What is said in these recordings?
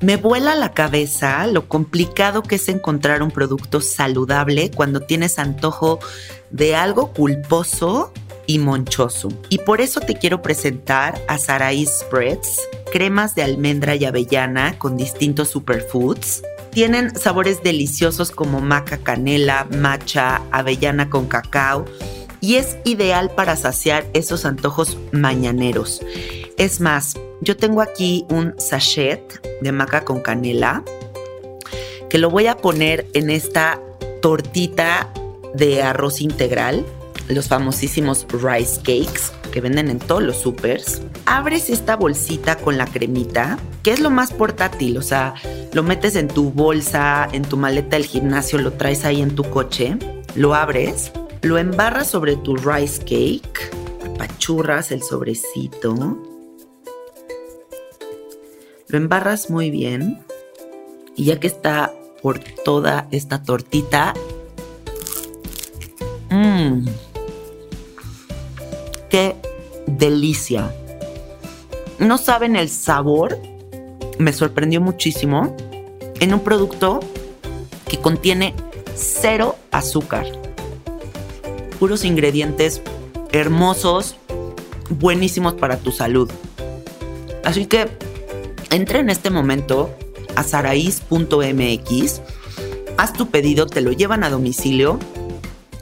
Me vuela la cabeza lo complicado que es encontrar un producto saludable cuando tienes antojo de algo culposo y monchoso. Y por eso te quiero presentar a Saraí Spreads, cremas de almendra y avellana con distintos superfoods tienen sabores deliciosos como maca canela, matcha, avellana con cacao y es ideal para saciar esos antojos mañaneros. Es más, yo tengo aquí un sachet de maca con canela que lo voy a poner en esta tortita de arroz integral, los famosísimos rice cakes que venden en todos los supers. Abres esta bolsita con la cremita, que es lo más portátil, o sea, lo metes en tu bolsa, en tu maleta del gimnasio, lo traes ahí en tu coche, lo abres, lo embarras sobre tu rice cake, apachurras el sobrecito, lo embarras muy bien y ya que está por toda esta tortita, mmm, qué delicia. No saben el sabor me sorprendió muchísimo en un producto que contiene cero azúcar. Puros ingredientes hermosos, buenísimos para tu salud. Así que entra en este momento a saraís.mx, haz tu pedido, te lo llevan a domicilio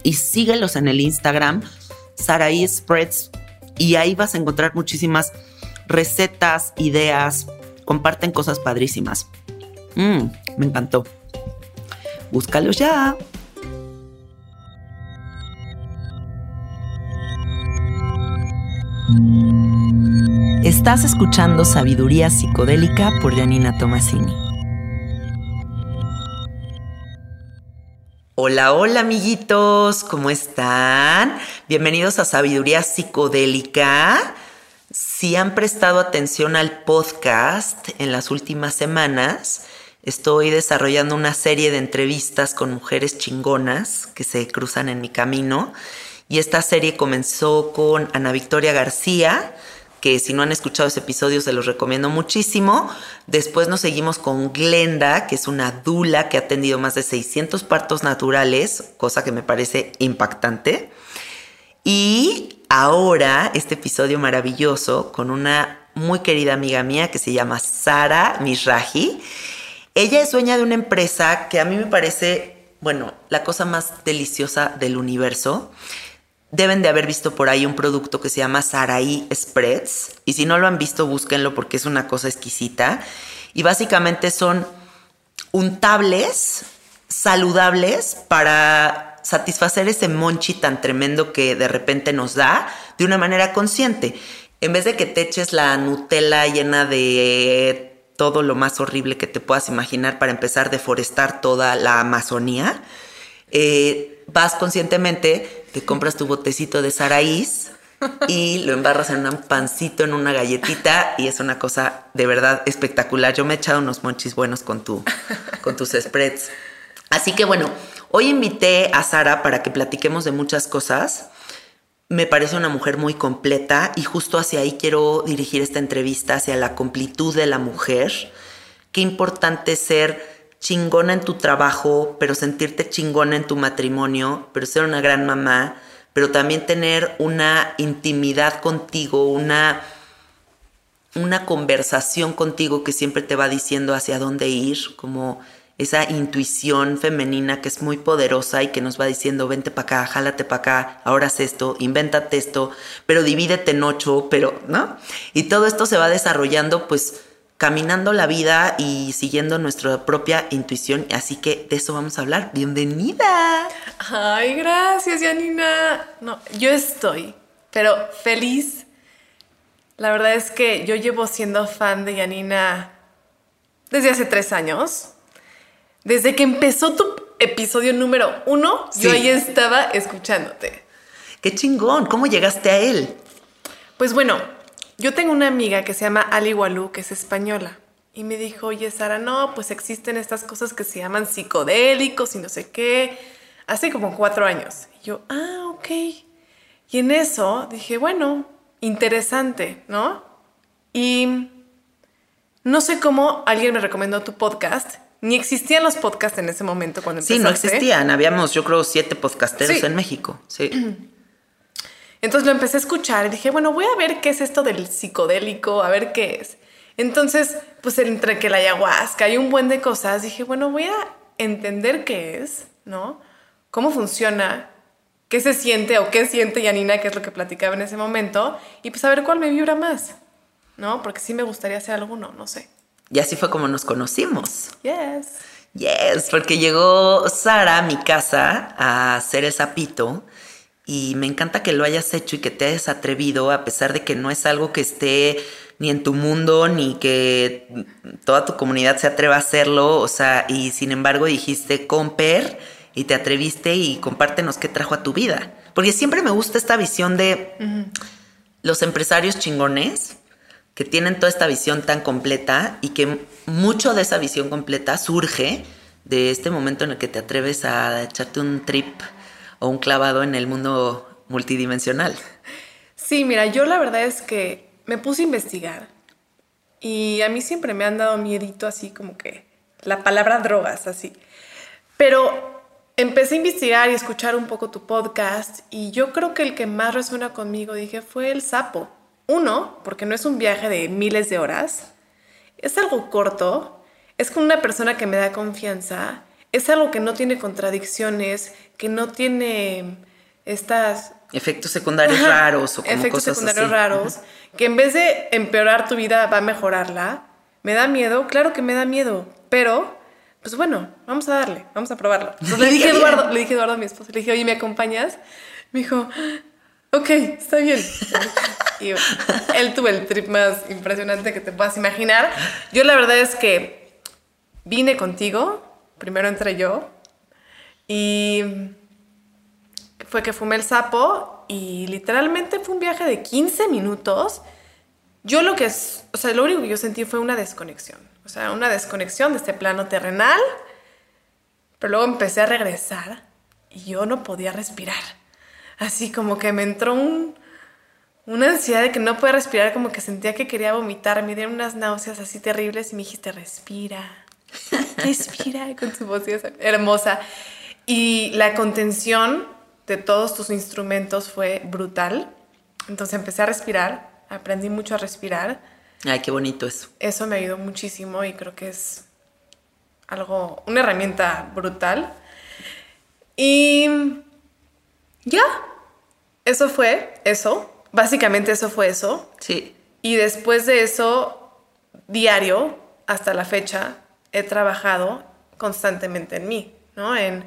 y síguelos en el Instagram Saraís Spreads y ahí vas a encontrar muchísimas recetas, ideas, comparten cosas padrísimas. Mmm, me encantó. Búscalos ya. Estás escuchando Sabiduría Psicodélica por Janina Tomasini. Hola, hola amiguitos, ¿cómo están? Bienvenidos a Sabiduría Psicodélica. Si han prestado atención al podcast en las últimas semanas, estoy desarrollando una serie de entrevistas con mujeres chingonas que se cruzan en mi camino. Y esta serie comenzó con Ana Victoria García, que si no han escuchado ese episodio se los recomiendo muchísimo. Después nos seguimos con Glenda, que es una dula que ha atendido más de 600 partos naturales, cosa que me parece impactante. Y ahora este episodio maravilloso con una muy querida amiga mía que se llama Sara Misraji. Ella es dueña de una empresa que a mí me parece, bueno, la cosa más deliciosa del universo. Deben de haber visto por ahí un producto que se llama Saraí Spreads. Y si no lo han visto, búsquenlo porque es una cosa exquisita. Y básicamente son untables saludables para satisfacer ese monchi tan tremendo que de repente nos da de una manera consciente. En vez de que te eches la Nutella llena de todo lo más horrible que te puedas imaginar para empezar a deforestar toda la Amazonía, eh, vas conscientemente, te compras tu botecito de Saraís y lo embarras en un pancito, en una galletita y es una cosa de verdad espectacular. Yo me he echado unos monchis buenos con, tu, con tus spreads. Así que bueno, hoy invité a Sara para que platiquemos de muchas cosas. Me parece una mujer muy completa y justo hacia ahí quiero dirigir esta entrevista, hacia la completud de la mujer. Qué importante ser chingona en tu trabajo, pero sentirte chingona en tu matrimonio, pero ser una gran mamá, pero también tener una intimidad contigo, una, una conversación contigo que siempre te va diciendo hacia dónde ir, como esa intuición femenina que es muy poderosa y que nos va diciendo, vente para acá, jálate para acá, ahora haz esto, invéntate esto, pero divídete en ocho, pero, ¿no? Y todo esto se va desarrollando pues caminando la vida y siguiendo nuestra propia intuición. Así que de eso vamos a hablar. Bienvenida. Ay, gracias, Janina. No, yo estoy, pero feliz. La verdad es que yo llevo siendo fan de Janina desde hace tres años. Desde que empezó tu episodio número uno, yo ahí estaba escuchándote. Qué chingón. ¿Cómo llegaste a él? Pues bueno, yo tengo una amiga que se llama Ali Walú, que es española. Y me dijo, oye, Sara, no, pues existen estas cosas que se llaman psicodélicos y no sé qué. Hace como cuatro años. Y yo, ah, ok. Y en eso dije, bueno, interesante, ¿no? Y no sé cómo alguien me recomendó tu podcast. Ni existían los podcasts en ese momento cuando empezaste. Sí, no existían. Habíamos, yo creo, siete podcasteros en México. Sí. Entonces lo empecé a escuchar y dije, bueno, voy a ver qué es esto del psicodélico, a ver qué es. Entonces, pues entre que la ayahuasca y un buen de cosas, dije, bueno, voy a entender qué es, ¿no? Cómo funciona, qué se siente o qué siente Yanina, que es lo que platicaba en ese momento, y pues a ver cuál me vibra más, ¿no? Porque sí me gustaría hacer alguno, no sé. Y así fue como nos conocimos. Yes. Yes, porque llegó Sara a mi casa a hacer el sapito y me encanta que lo hayas hecho y que te hayas atrevido, a pesar de que no es algo que esté ni en tu mundo, ni que toda tu comunidad se atreva a hacerlo, o sea, y sin embargo dijiste comper y te atreviste y compártenos qué trajo a tu vida. Porque siempre me gusta esta visión de los empresarios chingones que tienen toda esta visión tan completa y que mucho de esa visión completa surge de este momento en el que te atreves a echarte un trip o un clavado en el mundo multidimensional. Sí, mira, yo la verdad es que me puse a investigar y a mí siempre me han dado miedito así como que la palabra drogas así. Pero empecé a investigar y escuchar un poco tu podcast y yo creo que el que más resuena conmigo, dije, fue el sapo. Uno, porque no es un viaje de miles de horas, es algo corto, es con una persona que me da confianza es algo que no tiene contradicciones, que no tiene estas... Efectos secundarios raros o como Efectos cosas secundarios raros, que en vez de empeorar tu vida va a mejorarla. ¿Me da miedo? Claro que me da miedo, pero pues bueno, vamos a darle, vamos a probarlo. le dije a Eduardo, le dije Eduardo a mi esposo, le dije, oye, ¿me acompañas? Me dijo, ok, está bien. y él tuvo el trip más impresionante que te puedas imaginar. Yo la verdad es que vine contigo, primero entré yo y fue que fumé el sapo y literalmente fue un viaje de 15 minutos. Yo lo que es, o sea, lo único que yo sentí fue una desconexión, o sea, una desconexión de este plano terrenal, pero luego empecé a regresar y yo no podía respirar. Así como que me entró un, una ansiedad de que no podía respirar, como que sentía que quería vomitar, me dieron unas náuseas así terribles y me dijiste, respira, respira con su voz hermosa. Y la contención de todos tus instrumentos fue brutal. Entonces empecé a respirar, aprendí mucho a respirar. Ay, qué bonito eso. Eso me ayudó muchísimo y creo que es algo, una herramienta brutal. Y ya, eso fue eso. Básicamente eso fue eso. Sí. Y después de eso, diario, hasta la fecha, he trabajado constantemente en mí, ¿no? En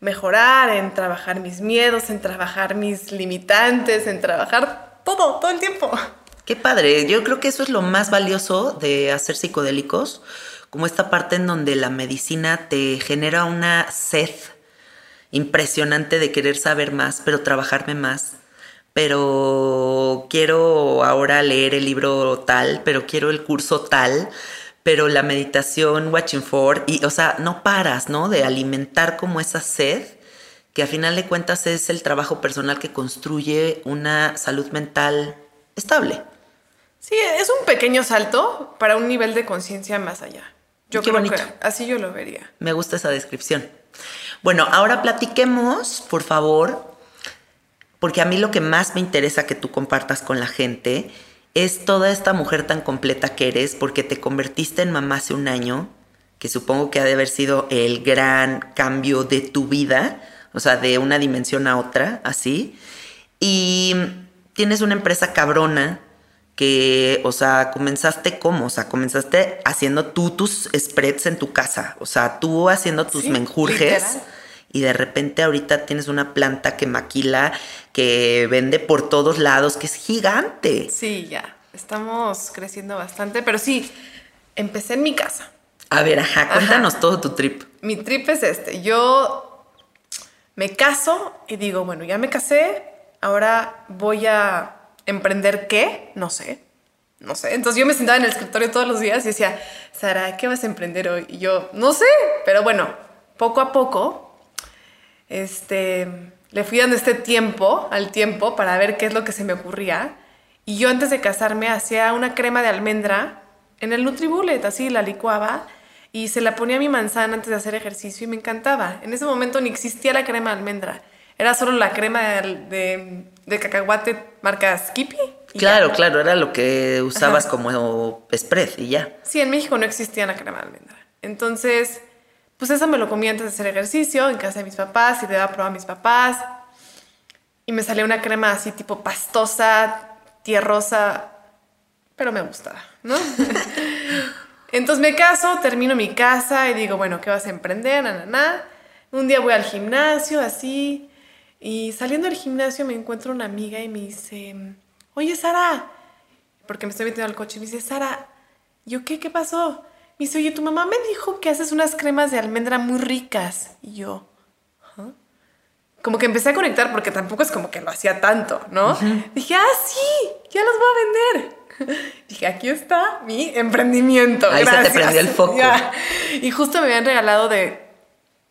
mejorar, en trabajar mis miedos, en trabajar mis limitantes, en trabajar todo, todo el tiempo. Qué padre, yo creo que eso es lo más valioso de hacer psicodélicos, como esta parte en donde la medicina te genera una sed impresionante de querer saber más, pero trabajarme más. Pero quiero ahora leer el libro tal, pero quiero el curso tal, pero la meditación, watching for, y o sea, no paras, ¿no? De alimentar como esa sed, que a final de cuentas es el trabajo personal que construye una salud mental estable. Sí, es un pequeño salto para un nivel de conciencia más allá. Yo Qué creo bonito. que así yo lo vería. Me gusta esa descripción. Bueno, ahora platiquemos, por favor, porque a mí lo que más me interesa que tú compartas con la gente es toda esta mujer tan completa que eres, porque te convertiste en mamá hace un año, que supongo que ha de haber sido el gran cambio de tu vida, o sea, de una dimensión a otra, así. Y tienes una empresa cabrona que, o sea, comenzaste cómo, o sea, comenzaste haciendo tú tus spreads en tu casa, o sea, tú haciendo tus Sí, menjurjes. literal. Y de repente ahorita tienes una planta que maquila, que vende por todos lados, que es gigante. Sí, ya. Estamos creciendo bastante, pero sí, empecé en mi casa. A ver, ajá, cuéntanos todo tu trip. Mi trip es este. Yo me caso y digo, bueno, ya me casé, ahora voy a emprender qué, no sé. No sé. Entonces yo me sentaba en el escritorio todos los días y decía, Sara, ¿qué vas a emprender hoy? Y yo, no sé, pero bueno, poco a poco, este, le fui dando este tiempo al tiempo para ver qué es lo que se me ocurría. Y yo antes de casarme hacía una crema de almendra en el Nutribullet, así la licuaba y se la ponía a mi manzana antes de hacer ejercicio y me encantaba. En ese momento ni existía la crema de almendra, era solo la crema de, de- de cacahuate marca Skippy. Claro, ya. claro, era lo que usabas Ajá. como spread y ya. Sí, en México no existía la crema de almendra. Entonces, pues eso me lo comí antes de hacer ejercicio en casa de mis papás y le daba a probar a mis papás. Y me salía una crema así tipo pastosa, tierrosa, pero me gustaba, ¿no? Entonces me caso, termino mi casa y digo, bueno, ¿qué vas a emprender? Na, na. Un día voy al gimnasio, así, y saliendo del gimnasio me encuentro una amiga y me dice, oye, Sara, porque me estoy metiendo al coche, y me dice, Sara, ¿yo qué? ¿Qué pasó? Me dice, oye, tu mamá me dijo que haces unas cremas de almendra muy ricas. Y yo, como que empecé a conectar porque tampoco es como que lo hacía tanto, ¿no? Dije, ah, sí, ya los voy a vender. Dije, aquí está mi emprendimiento. Ahí se te gracias". prendió el foco. Ya. Y justo me habían regalado de,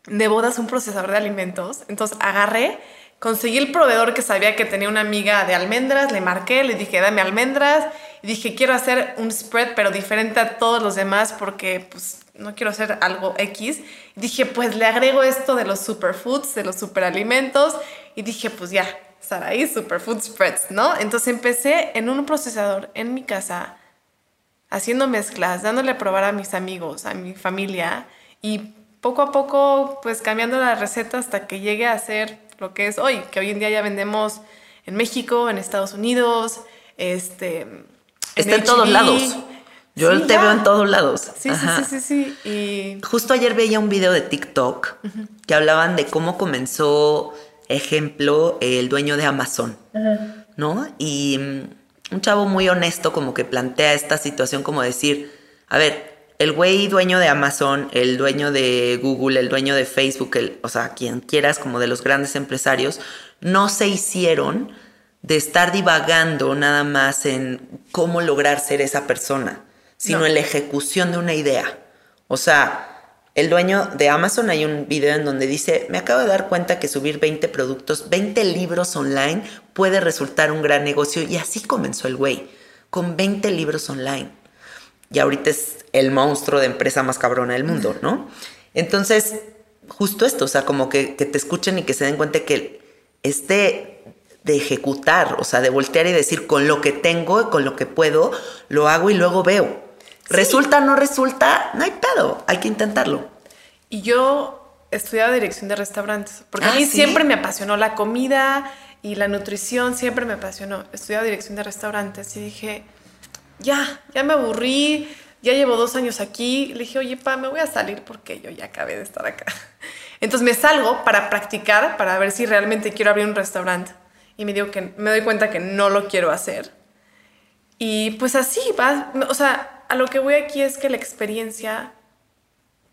de bodas un procesador de alimentos. Entonces agarré, conseguí el proveedor que sabía que tenía una amiga de almendras, le marqué, le dije, dame almendras. Y dije, quiero hacer un spread, pero diferente a todos los demás porque pues no quiero hacer algo X. Dije, pues le agrego esto de los superfoods, de los superalimentos. Y dije, pues ya, Saraí Superfood Spreads, ¿no? Entonces empecé en un procesador en mi casa haciendo mezclas, dándole a probar a mis amigos, a mi familia y poco a poco pues cambiando la receta hasta que llegue a ser lo que es hoy, que hoy en día ya vendemos en México, en Estados Unidos, este... Está en todos lados. Yo Sí, te ya. veo en todos lados. Sí, sí, Ajá. sí, sí, sí. Y Justo ayer veía un video de TikTok que hablaban de cómo comenzó, ejemplo, el dueño de Amazon, ¿no? Y mm, un chavo muy honesto como que plantea esta situación como decir, a ver, el güey dueño de Amazon, el dueño de Google, el dueño de Facebook, el, o sea, quien quieras como de los grandes empresarios, no se hicieron de estar divagando nada más en cómo lograr ser esa persona, sino No. en la ejecución de una idea. O sea, el dueño de Amazon hay un video en donde dice, me acabo de dar cuenta que subir 20 productos, 20 libros online puede resultar un gran negocio y así comenzó el güey, con 20 libros online. Y ahorita es el monstruo de empresa más cabrona del mundo, ¿no? Entonces, justo esto, o sea, como que, que te escuchen y que se den cuenta que este de ejecutar, o sea, de voltear y decir con lo que tengo, con lo que puedo, lo hago y luego veo. Resulta, no resulta, no hay pedo, hay que intentarlo. Y yo estudiaba dirección de restaurantes, porque a Ah, mí ¿sí? siempre me apasionó la comida y la nutrición, siempre me apasionó. Estudiaba dirección de restaurantes y dije, ya, ya me aburrí, ya llevo dos años aquí. Le dije, oye, pa, me voy a salir porque yo ya acabé de estar acá. Entonces me salgo para practicar, para ver si realmente quiero abrir un restaurante. Y me digo que me doy cuenta que no lo quiero hacer. Y pues así va, o sea, a lo que voy aquí es que la experiencia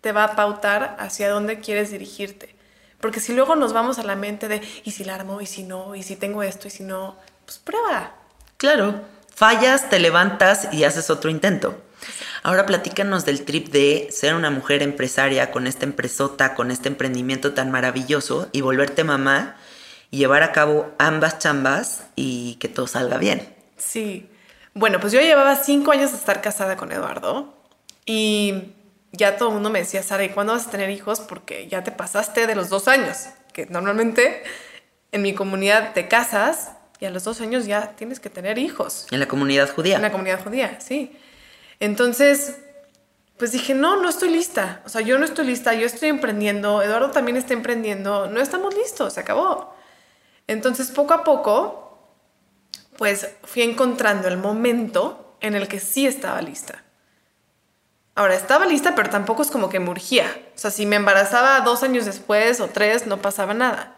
te va a pautar hacia dónde quieres dirigirte. Porque si luego nos vamos a la mente de, ¿y si la armo? ¿Y si no? ¿Y si tengo esto? ¿Y si no? Pues prueba. Claro, fallas, te levantas y haces otro intento. Ahora platícanos del trip de ser una mujer empresaria con esta empresota, con este emprendimiento tan maravilloso y volverte mamá y llevar a cabo ambas chambas y que todo salga bien. Sí. Bueno, pues yo llevaba cinco años de estar casada con Eduardo y ya todo el mundo me decía, Sara, ¿y cuándo vas a tener hijos? Porque ya te pasaste de los dos años, que normalmente en mi comunidad te casas y a los dos años ya tienes que tener hijos. En la comunidad judía. En la comunidad judía, sí. Entonces, pues dije, no, no estoy lista. O sea, yo no estoy lista, yo estoy emprendiendo, Eduardo también está emprendiendo, no estamos listos, se acabó. Entonces, poco a poco, pues fui encontrando el momento en el que sí estaba lista. Ahora, estaba lista, pero tampoco es como que me urgía. O sea, si me embarazaba dos años después o tres, no pasaba nada.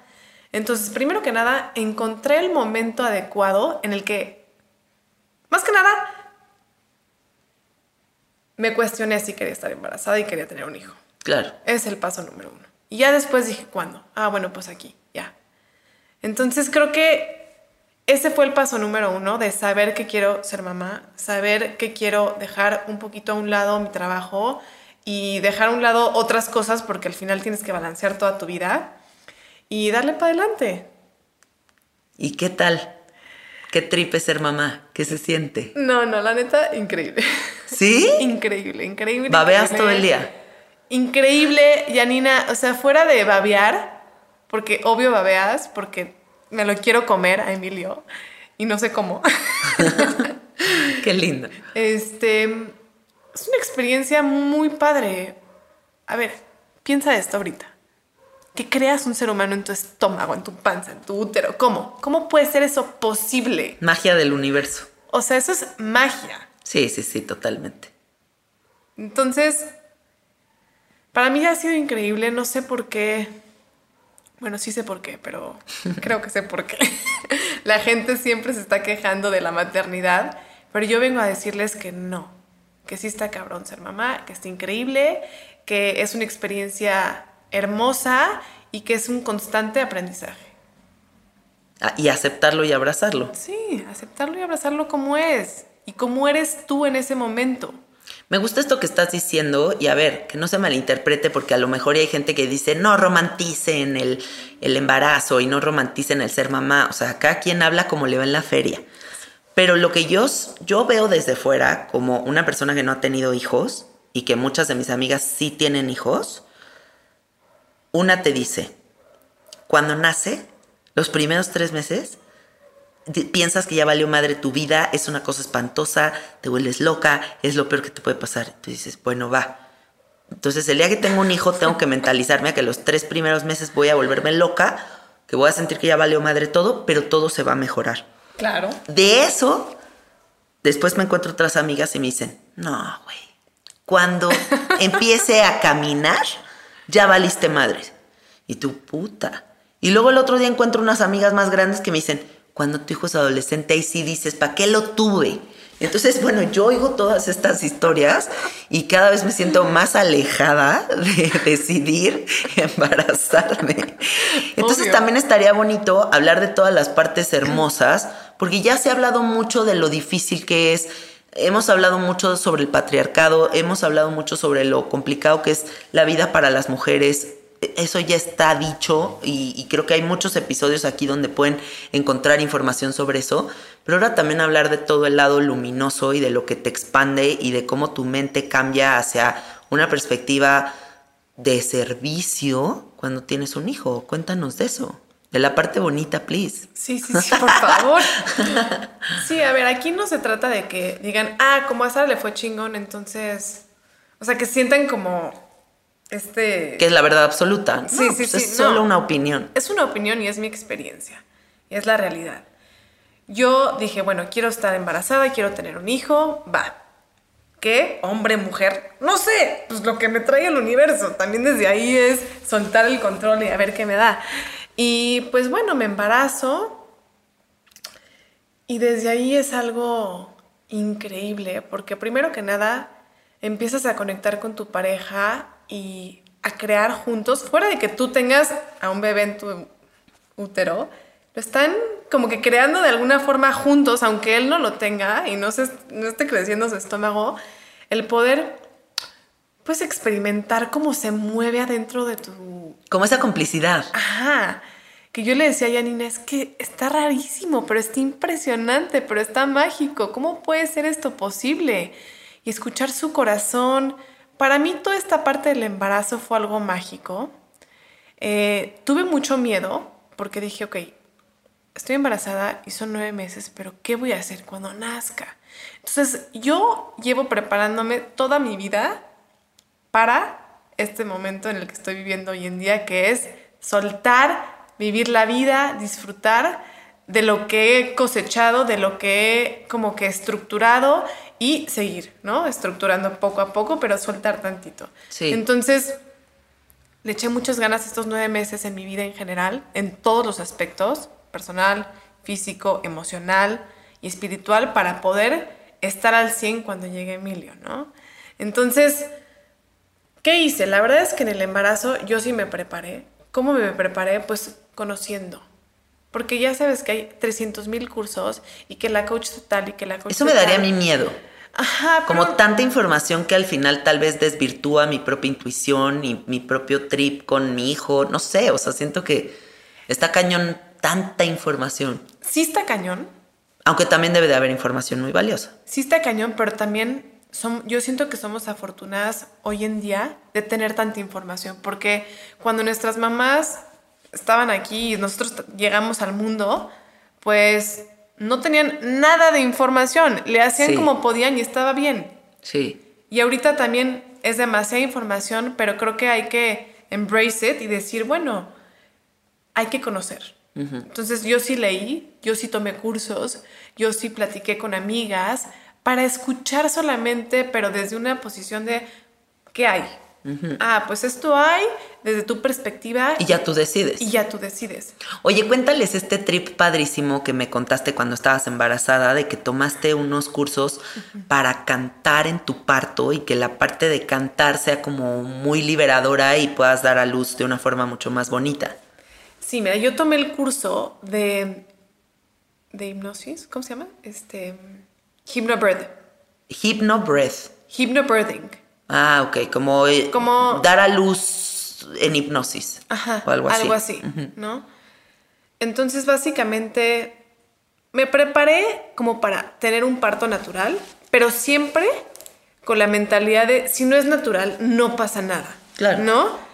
Entonces, primero que nada, encontré el momento adecuado en el que, más que nada, me cuestioné si quería estar embarazada y quería tener un hijo. Claro. Es el paso número uno. Y ya después dije, ¿cuándo? Ah, bueno, pues aquí. Entonces creo que ese fue el paso número uno de saber que quiero ser mamá, saber que quiero dejar un poquito a un lado mi trabajo y dejar a un lado otras cosas porque al final tienes que balancear toda tu vida y darle para adelante. ¿Y qué tal? ¿Qué tripe ser mamá? ¿Qué se siente? No, no, la neta, increíble. ¿Sí? increíble, increíble. ¿Babeas increíble. todo el día? Increíble, Yanina. O sea, fuera de babear, porque obvio babeas, porque me lo quiero comer a Emilio y no sé cómo. Qué lindo. Este, es una experiencia muy padre. A ver, piensa esto ahorita. Que creas un ser humano en tu estómago, en tu panza, en tu útero. ¿Cómo? ¿Cómo puede ser eso posible? Magia del universo. O sea, eso es magia. Sí, sí, sí, totalmente. Entonces, para mí ha sido increíble. No sé por qué. Bueno, sí sé por qué, pero creo que sé por qué. La gente siempre se está quejando de la maternidad, pero yo vengo a decirles que no, que sí está cabrón ser mamá, que está increíble, que es una experiencia hermosa y que es un constante aprendizaje. Ah, y aceptarlo y abrazarlo. Sí, aceptarlo y abrazarlo como es y como eres tú en ese momento. Me gusta esto que estás diciendo y a ver, que no se malinterprete porque a lo mejor hay gente que dice no romanticen el, el embarazo y no romanticen el ser mamá. O sea, cada quien habla como le va en la feria. Pero lo que yo, yo veo desde fuera como una persona que no ha tenido hijos y que muchas de mis amigas sí tienen hijos, una te dice, cuando nace, los primeros tres meses, piensas que ya valió madre tu vida, es una cosa espantosa, te vuelves loca, es lo peor que te puede pasar. Tú dices, bueno, va. Entonces, el día que tengo un hijo, tengo que mentalizarme a que los tres primeros meses voy a volverme loca, que voy a sentir que ya valió madre todo, pero todo se va a mejorar. Claro. De eso, después me encuentro otras amigas y me dicen, no, güey, cuando empiece a caminar, ya valiste madres. Y tú, puta. Y luego el otro día encuentro unas amigas más grandes que me dicen, cuando tu hijo es adolescente, ahí sí dices, ¿para qué lo tuve? Entonces, bueno, yo oigo todas estas historias y cada vez me siento más alejada de decidir embarazarme. Entonces Obvio. también estaría bonito hablar de todas las partes hermosas, porque ya se ha hablado mucho de lo difícil que es. Hemos hablado mucho sobre el patriarcado, hemos hablado mucho sobre lo complicado que es la vida para las mujeres. Eso ya está dicho y, y creo que hay muchos episodios aquí donde pueden encontrar información sobre eso. Pero ahora también hablar de todo el lado luminoso y de lo que te expande y de cómo tu mente cambia hacia una perspectiva de servicio cuando tienes un hijo. Cuéntanos de eso. De la parte bonita, please. Sí, sí, sí, por favor. Sí, a ver, aquí no se trata de que digan, ah, como a Sara le fue chingón, entonces. O sea, que sientan como este. Que es la verdad absoluta. Sí, No, sí, pues sí, Es solo una opinión. Es una opinión y es mi experiencia. Y es la realidad. Yo dije, bueno, quiero estar embarazada, quiero tener un hijo, va. que hombre, mujer, no sé, pues lo que me trae el universo. También desde ahí es soltar el control y a ver qué me da. Y pues bueno, me embarazo y desde ahí es algo increíble, porque primero que nada empiezas a conectar con tu pareja y a crear juntos, fuera de que tú tengas a un bebé en tu útero, lo están como que creando de alguna forma juntos, aunque él no lo tenga y no, se, no esté creciendo su estómago, el poder pues experimentar cómo se mueve adentro de tu... Como esa complicidad. Ajá. Que yo le decía a Janina, es que está rarísimo, pero está impresionante, pero está mágico. ¿Cómo puede ser esto posible? Y escuchar su corazón. Para mí toda esta parte del embarazo fue algo mágico. Eh, tuve mucho miedo porque dije, ok, estoy embarazada y son nueve meses, pero ¿qué voy a hacer cuando nazca? Entonces yo llevo preparándome toda mi vida para este momento en el que estoy viviendo hoy en día, que es soltar, vivir la vida, disfrutar de lo que he cosechado, de lo que he como que estructurado y seguir, ¿no? Estructurando poco a poco, pero soltar tantito. Sí. Entonces, le eché muchas ganas estos nueve meses en mi vida en general, en todos los aspectos, personal, físico, emocional y espiritual, para poder estar al 100 cuando llegue Emilio, ¿no? Entonces, ¿qué hice? La verdad es que en el embarazo yo sí me preparé. ¿Cómo me preparé? Pues conociendo. Porque ya sabes que hay 300 mil cursos y que la coach total y que la coach Eso me daría a mí miedo. Ajá, Como pero- tanta información que al final tal vez desvirtúa mi propia intuición y mi propio trip con mi hijo. No sé, o sea, siento que está cañón tanta información. Sí está cañón, Aunque también debe de haber información muy valiosa. sí está cañón, pero también som- yo siento que somos afortunadas hoy en día de tener tanta información, porque cuando nuestras mamás estaban aquí y nosotros llegamos al mundo, pues no tenían nada de información, le hacían Sí. como podían y estaba bien. Sí. Y ahorita también es demasiada información, pero creo que hay que embrace it y decir, bueno, hay que conocer. Entonces yo sí leí, yo sí tomé cursos, yo sí platiqué con amigas para escuchar solamente, pero desde una posición de, ¿qué hay? Ah, pues esto hay desde tu perspectiva Y ya tú decides. y ya tú decides. Oye, cuéntales este trip padrísimo que me contaste cuando estabas embarazada, de que tomaste unos cursos para cantar en tu parto y que la parte de cantar sea como muy liberadora y puedas dar a luz de una forma mucho más bonita. Sí, mira, yo tomé el curso de, de hipnosis, ¿cómo se llama? Este, hypnobirth, Hypnobreath. hypnobirthing. Ah, ok, como, eh, Como- dar a luz en hipnosis. Ajá, O algo así. Algo así, ¿no? Entonces, básicamente, me preparé como para tener un parto natural, pero siempre con la mentalidad de si no es natural, no pasa nada. Claro. ¿No?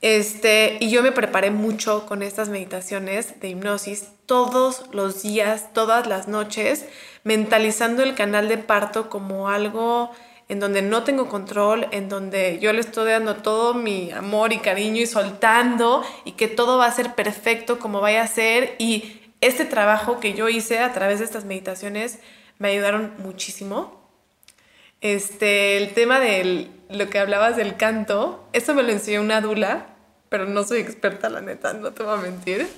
Este, y yo me preparé mucho con estas meditaciones de hipnosis todos los días, todas las noches, mentalizando el canal de parto como algo en donde no tengo control, en donde yo le estoy dando todo mi amor y cariño y soltando y que todo va a ser perfecto como vaya a ser y este trabajo que yo hice a través de estas meditaciones me ayudaron muchísimo. Este, el tema de lo que hablabas del canto, eso me lo enseñó una dula, pero no soy experta, la neta, no te voy a mentir.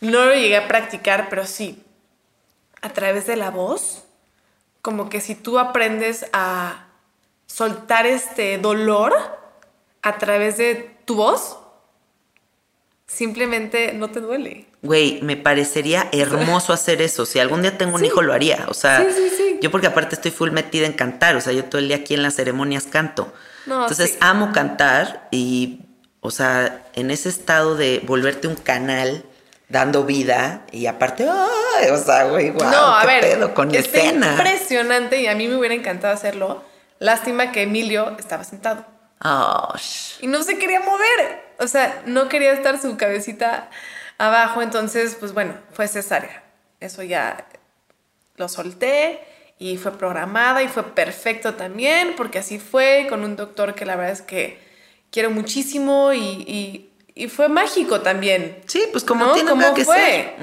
No lo llegué a practicar, pero sí, a través de la voz, como que si tú aprendes a soltar este dolor a través de tu voz, simplemente no te duele. Güey, me parecería hermoso hacer eso. Si algún día tengo un hijo, lo haría. O sea, Sí, sí, sí. yo porque aparte estoy full metida en cantar. O sea, yo todo el día aquí en las ceremonias canto. No, Entonces amo cantar y, o sea, en ese estado de volverte un canal dando vida y aparte, ay, o sea, güey, wow, no, a qué ver, pedo con escena. impresionante y a mí me hubiera encantado hacerlo. Lástima que Emilio estaba sentado. Oh, y no se quería mover. O sea, no quería estar su cabecita abajo. Entonces, pues bueno, fue cesárea. Eso ya lo solté y fue programada y fue perfecto también, porque así fue con un doctor que la verdad es que quiero muchísimo y, y- y fue mágico también. Sí, pues como ¿no? tiene ¿Cómo que fue? ser.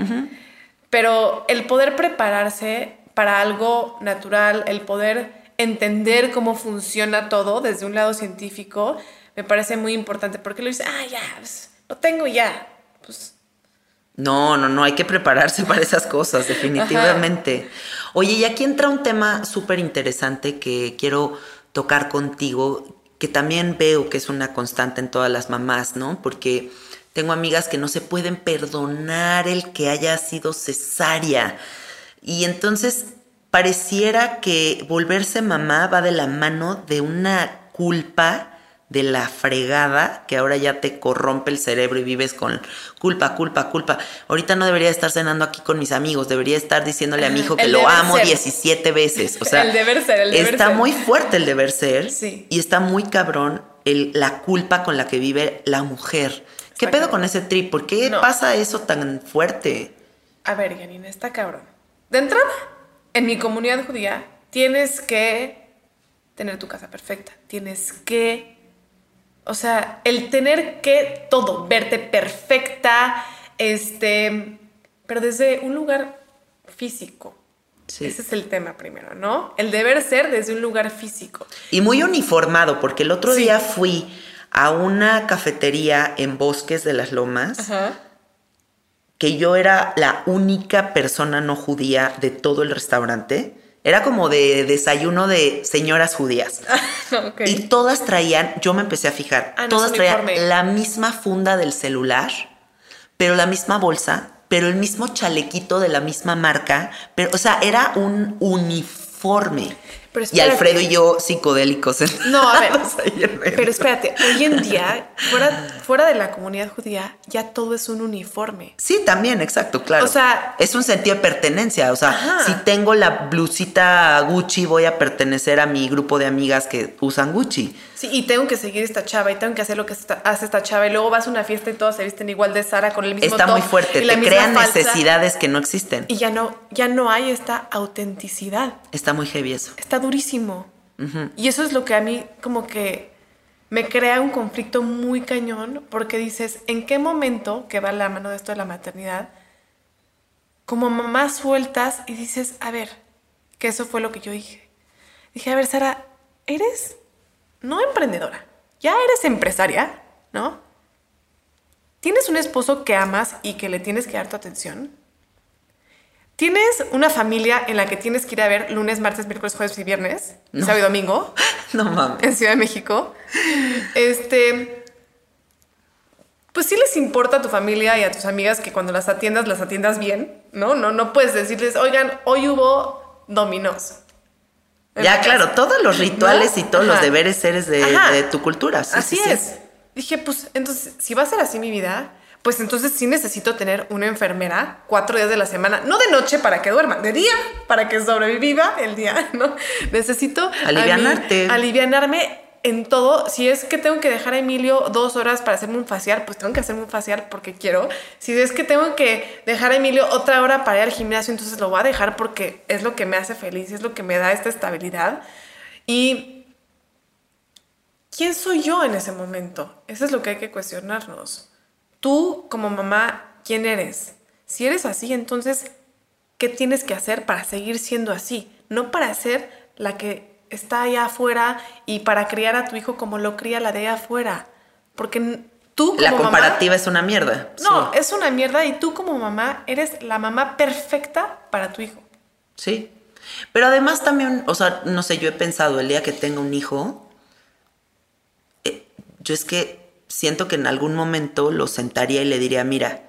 Pero el poder prepararse para algo natural, el poder entender cómo funciona todo desde un lado científico me parece muy importante porque lo dice, ah, ya, pues, lo tengo ya. Pues no, no, no, hay que prepararse para esas cosas, definitivamente. Oye, y aquí entra un tema súper interesante que quiero tocar contigo, que también veo que es una constante en todas las mamás, ¿no? Porque tengo amigas que no se pueden perdonar el que haya sido cesárea. Y entonces pareciera que volverse mamá va de la mano de una culpa de la fregada que ahora ya te corrompe el cerebro y vives con culpa, culpa, culpa. Ahorita no debería estar cenando aquí con mis amigos, debería estar diciéndole a mi hijo que lo amo 17 veces. O sea, el deber ser, el deber está muy fuerte el deber ser y está muy cabrón el, la culpa con la que vive la mujer. ¿Qué pedo con ese trip? ¿Por qué pasa eso tan fuerte? A ver, Janina, está cabrón. De entrada, en mi comunidad judía, tienes que tener tu casa perfecta. Tienes que o sea, el tener que todo, verte perfecta, este, pero desde un lugar físico. Ese es el tema primero, ¿no? El deber ser desde un lugar físico. Y muy uniformado, porque el otro día fui a una cafetería en Bosques de las Lomas, que yo era la única persona no judía de todo el restaurante. Era como de desayuno de señoras judías. Y todas traían, yo me empecé a fijar, ah, todas traían la misma funda del celular, pero la misma bolsa, pero el mismo chalequito de la misma marca, pero, o sea, era un uniforme y Alfredo y yo psicodélicos. No, a ver. pero espérate, hoy en día, fuera, fuera de la comunidad judía, ya todo es un uniforme. Sí, también, exacto, claro. O sea, es un sentido de pertenencia. O sea, si tengo la blusita Gucci, voy a pertenecer a mi grupo de amigas que usan Gucci. Sí, y tengo que seguir esta chava y tengo que hacer lo que hace esta chava. Y luego vas a una fiesta y todos se visten igual de Sara con el mismo Está muy fuerte, te crean necesidades que no existen. Y ya no, ya no hay esta autenticidad. Está muy heavy eso. Está durísimo. Y eso es lo que a mí como que me crea un conflicto muy cañón porque dices, ¿en qué momento, que va la mano de esto de la maternidad, como mamá sueltas y dices, a ver, que eso fue lo que yo dije. Dije, a ver, Sara, ¿eres no emprendedora, ya eres empresaria, ¿no? ¿Tienes un esposo que amas y que le tienes que dar tu atención? ¿Tienes una familia en la que tienes que ir a ver lunes, martes, miércoles, jueves y viernes? Sábado y domingo. No mames. En Ciudad de México. Este. Pues sí les importa a tu familia y a tus amigas que cuando las atiendas, las atiendas bien, ¿no? No, no puedes decirles, oigan, hoy hubo dominos. Ya, claro, todos los rituales y todos los deberes seres de, tu cultura. así es. Dije, pues entonces, si va a ser así mi vida, pues entonces sí necesito tener una enfermera cuatro días de la semana, no de noche para que duerma, de día para que sobreviva el día, ¿no? Necesito alivianarte. alivianarme en todo, si es que tengo que dejar a Emilio dos horas para hacerme un facial, pues tengo que hacerme un facial porque quiero. Si es que tengo que dejar a Emilio otra hora para ir al gimnasio, entonces lo voy a dejar porque es lo que me hace feliz, es lo que me da esta estabilidad. Y ¿quién soy yo en ese momento? Eso es lo que hay que cuestionarnos. Tú como mamá, ¿quién eres? Si eres así, entonces, ¿qué tienes que hacer para seguir siendo así? No para ser la que está allá afuera y para criar a tu hijo como lo cría la de allá afuera. Porque tú como La comparativa es una mierda. No, es una mierda y tú como mamá eres la mamá perfecta para tu hijo. Sí. Pero además también, o sea, no sé, yo he pensado el día que tenga un hijo, eh, yo es que siento que en algún momento lo sentaría y le diría, mira,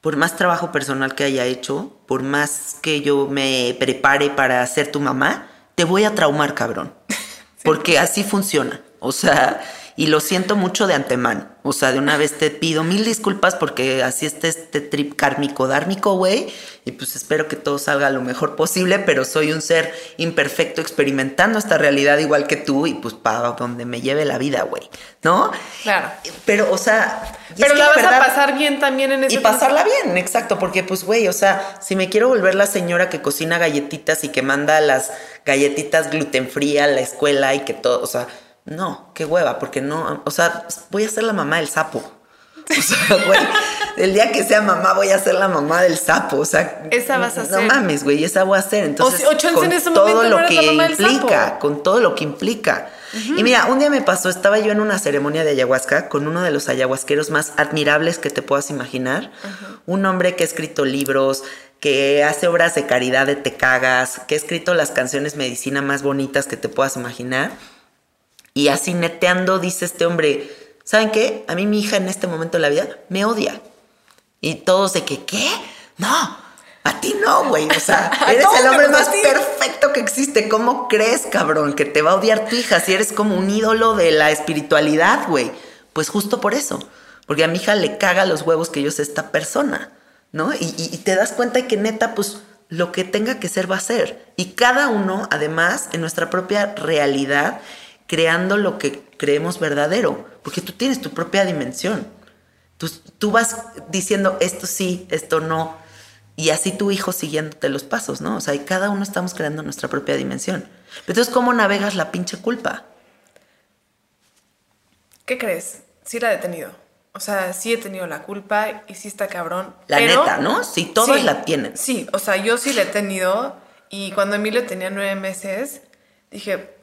por más trabajo personal que haya hecho, por más que yo me prepare para ser tu mamá, te voy a traumar, cabrón. Porque así funciona. O sea, y lo siento mucho de antemano. O sea, de una vez te pido mil disculpas porque así está este trip kármico dármico, güey. Y pues espero que todo salga lo mejor posible, pero soy un ser imperfecto experimentando esta realidad igual que tú y pues para donde me lleve la vida, güey. ¿No? Claro. Pero, o sea... Pero la vas a pasar bien también en ese Y pasarla bien, exacto, porque pues, güey, o sea, si me quiero volver la señora que cocina galletitas y que manda las galletitas gluten free a la escuela y que todo, o sea no, qué hueva, porque no, o sea, voy a ser la mamá del sapo. O sea, güey, el día que sea mamá voy a ser la mamá del sapo, o sea, Esa vas a no ser. mames, güey, esa voy a hacer. Entonces, si- o chance con en ese todo no lo que implica, con todo lo que implica. Y mira, un día me pasó, estaba yo en una ceremonia de ayahuasca con uno de los ayahuasqueros más admirables que te puedas imaginar. Un hombre que ha escrito libros, que hace obras de caridad de te cagas, que ha escrito las canciones medicina más bonitas que te puedas imaginar. Y así neteando dice este hombre, ¿saben qué? A mí mi hija en este momento de la vida me odia. Y todos de que, ¿qué? No, a ti no, güey. O sea, eres el hombre más perfecto que existe. ¿Cómo crees, cabrón, que te va a odiar tu hija si eres como un ídolo de la espiritualidad, güey? Pues justo por eso. Porque a mi hija le caga los huevos que yo sé esta persona, ¿no? Y, y- y te das cuenta de que neta, pues lo que tenga que ser va a ser. Y cada uno, además, en nuestra propia realidad, creando lo que creemos verdadero. Porque tú tienes tu propia dimensión. Tú, tú vas diciendo esto sí, esto no. Y así tu hijo siguiéndote los pasos, ¿no? O sea, y cada uno estamos creando nuestra propia dimensión. Entonces, ¿cómo navegas la pinche culpa? ¿Qué crees? Sí la he tenido. O sea, sí he tenido la culpa y sí está cabrón. La pero- neta, ¿no? Sí, todos Sí, la tienen. Sí, o sea, yo sí la he tenido y cuando Emilio tenía nueve meses, dije,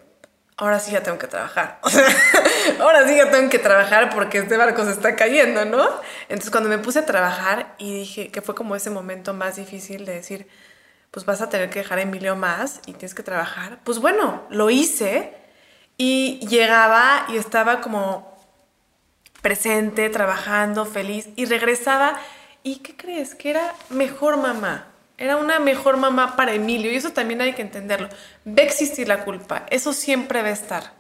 ahora sí ya tengo que trabajar. Ahora sí ya tengo que trabajar porque este barco se está cayendo, ¿no? Entonces cuando me puse a trabajar y dije que fue como ese momento más difícil de decir, pues vas a tener que dejar a Emilio más y tienes que trabajar. Pues bueno, lo hice y llegaba y estaba como presente, trabajando, feliz, y regresaba. ¿Y qué crees? Que era mejor mamá. Era una mejor mamá para Emilio, y eso también hay que entenderlo. Va a existir la culpa, eso siempre va a estar.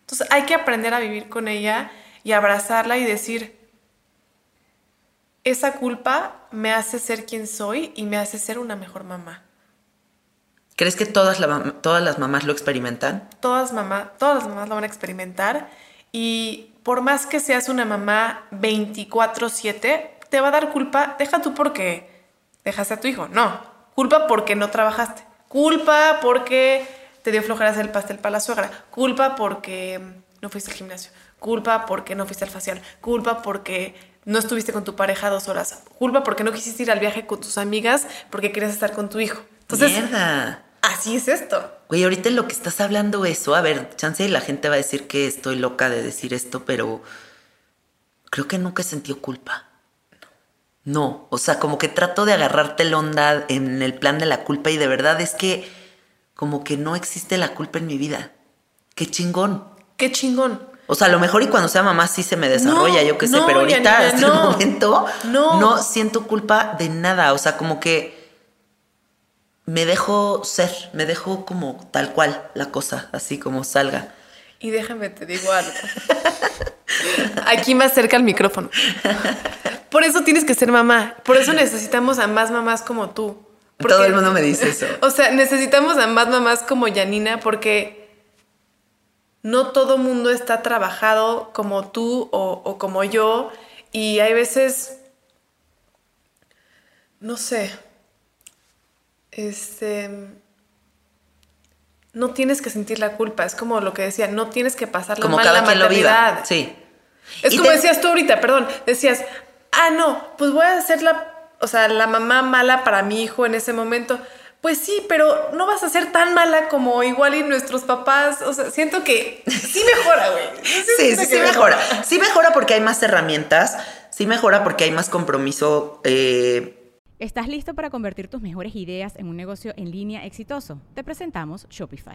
Entonces hay que aprender a vivir con ella y abrazarla y decir, esa culpa me hace ser quien soy y me hace ser una mejor mamá. ¿Crees que todas, la todas las mamás lo experimentan? todas, mamá, todas las mamás lo van a experimentar y por más que seas una mamá 24/7, te va a dar culpa, deja tú porque dejaste a tu hijo, no, culpa porque no trabajaste, culpa porque te dio flojera hacer el pastel para la suegra, culpa porque no fuiste al gimnasio, culpa porque no fuiste al facial, culpa porque no estuviste con tu pareja dos horas, culpa porque no quisiste ir al viaje con tus amigas porque querías estar con tu hijo. Entonces, Mierda. así es esto. Güey, ahorita en lo que estás hablando eso, a ver, chance y la gente va a decir que estoy loca de decir esto, pero creo que nunca he sentido culpa. No, o sea, como que trato de agarrarte la onda en el plan de la culpa y de verdad es que como que no existe la culpa en mi vida. Qué chingón. Qué chingón. O sea, a lo mejor y cuando sea mamá sí se me desarrolla, No, yo qué sé, no, pero ahorita, Yanina, hasta no. el momento, No. siento culpa de nada. O sea, como que me dejo ser, me dejo como tal cual la cosa, así como salga. Y déjame te digo algo. Aquí más cerca al micrófono. Por eso tienes que ser mamá. Por eso necesitamos a más mamás como tú. Porque- Todo el mundo me dice eso. O sea, necesitamos a más mamás como Yanina porque no todo mundo está trabajado como tú o, o como yo. Y hay veces, no sé, este, no tienes que sentir la culpa. Es como lo que decía, no tienes que pasar la Como mal cada quien lo viva. Sí. Es Y como te- decías tú ahorita, perdón, decías, ah, no, pues voy a ser la, o sea, la mamá mala para mi hijo en ese momento. Pues sí, pero no vas a ser tan mala como igual y nuestros papás. O sea, siento que sí mejora, güey. Sí, sí, sí mejora. Sí mejora porque hay más herramientas, sí mejora porque hay más compromiso. eh, ¿Estás listo para convertir tus mejores ideas en un negocio en línea exitoso? Te presentamos Shopify.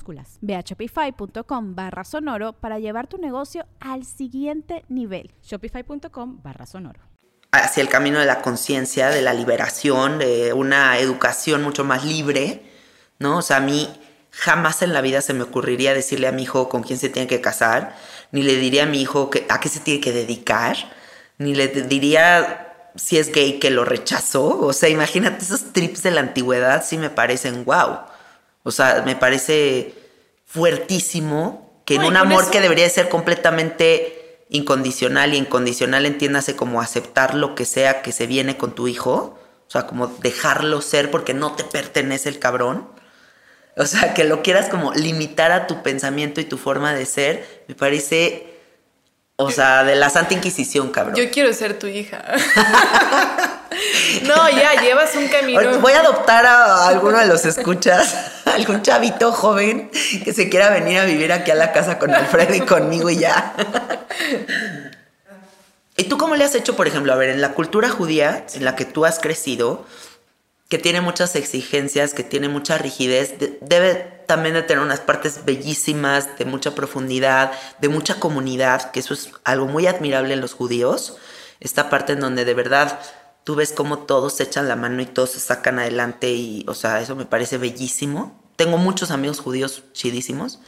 Minúsculas. Ve a shopify.com barra sonoro para llevar tu negocio al siguiente nivel. Shopify.com barra sonoro. hacia el camino de la conciencia, de la liberación, de una educación mucho más libre, ¿no? O sea, a mí jamás en la vida se me ocurriría decirle a mi hijo con quién se tiene que casar, ni le diría a mi hijo que, a qué se tiene que dedicar, ni le diría si es gay que lo rechazó. O sea, imagínate esos trips de la antigüedad, sí me parecen wow. O sea, me parece fuertísimo que en un amor eso- que debería ser completamente incondicional y incondicional entiéndase como aceptar lo que sea que se viene con tu hijo, o sea, como dejarlo ser porque no te pertenece el cabrón. O sea, que lo quieras como limitar a tu pensamiento y tu forma de ser, me parece, o sea, de la Santa Inquisición, cabrón. Yo quiero ser tu hija. no, ya, llevas un camino. Voy a adoptar a alguno de los escuchas, algún chavito joven que se quiera venir a vivir aquí a la casa con Alfredo y conmigo y ya. ¿Y tú cómo le has hecho, por ejemplo, a ver, en la cultura judía en la que tú has crecido, que tiene muchas exigencias, que tiene mucha rigidez, de- debe también de tener unas partes bellísimas, de mucha profundidad, de mucha comunidad, que eso es algo muy admirable en los judíos, esta parte en donde de verdad tú ves cómo todos se echan la mano y todos se sacan adelante y, o sea, eso me parece bellísimo. Tengo muchos amigos judíos chidísimos.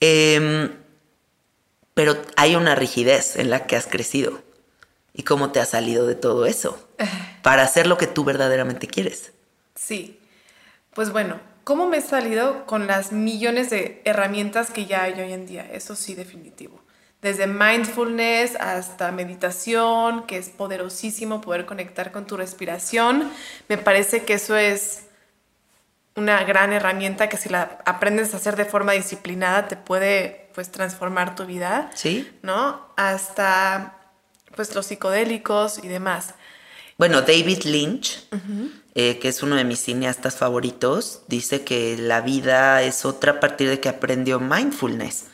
Em, pero hay una rigidez en la que has crecido. ¿Y cómo te has salido de todo eso? Para hacer lo que tú verdaderamente quieres. Sí. Pues bueno, ¿cómo me he salido con las millones de herramientas que ya hay hoy en día? Eso sí, definitivo. Desde mindfulness hasta meditación, que es poderosísimo poder conectar con tu respiración. Me parece que eso es una gran herramienta que si la aprendes a hacer de forma disciplinada te puede pues transformar tu vida. ¿Sí? ¿No? Hasta pues los psicodélicos y demás. Bueno, David Lynch, eh, que es uno de mis cineastas favoritos, dice que la vida es otra a partir de que aprendió mindfulness.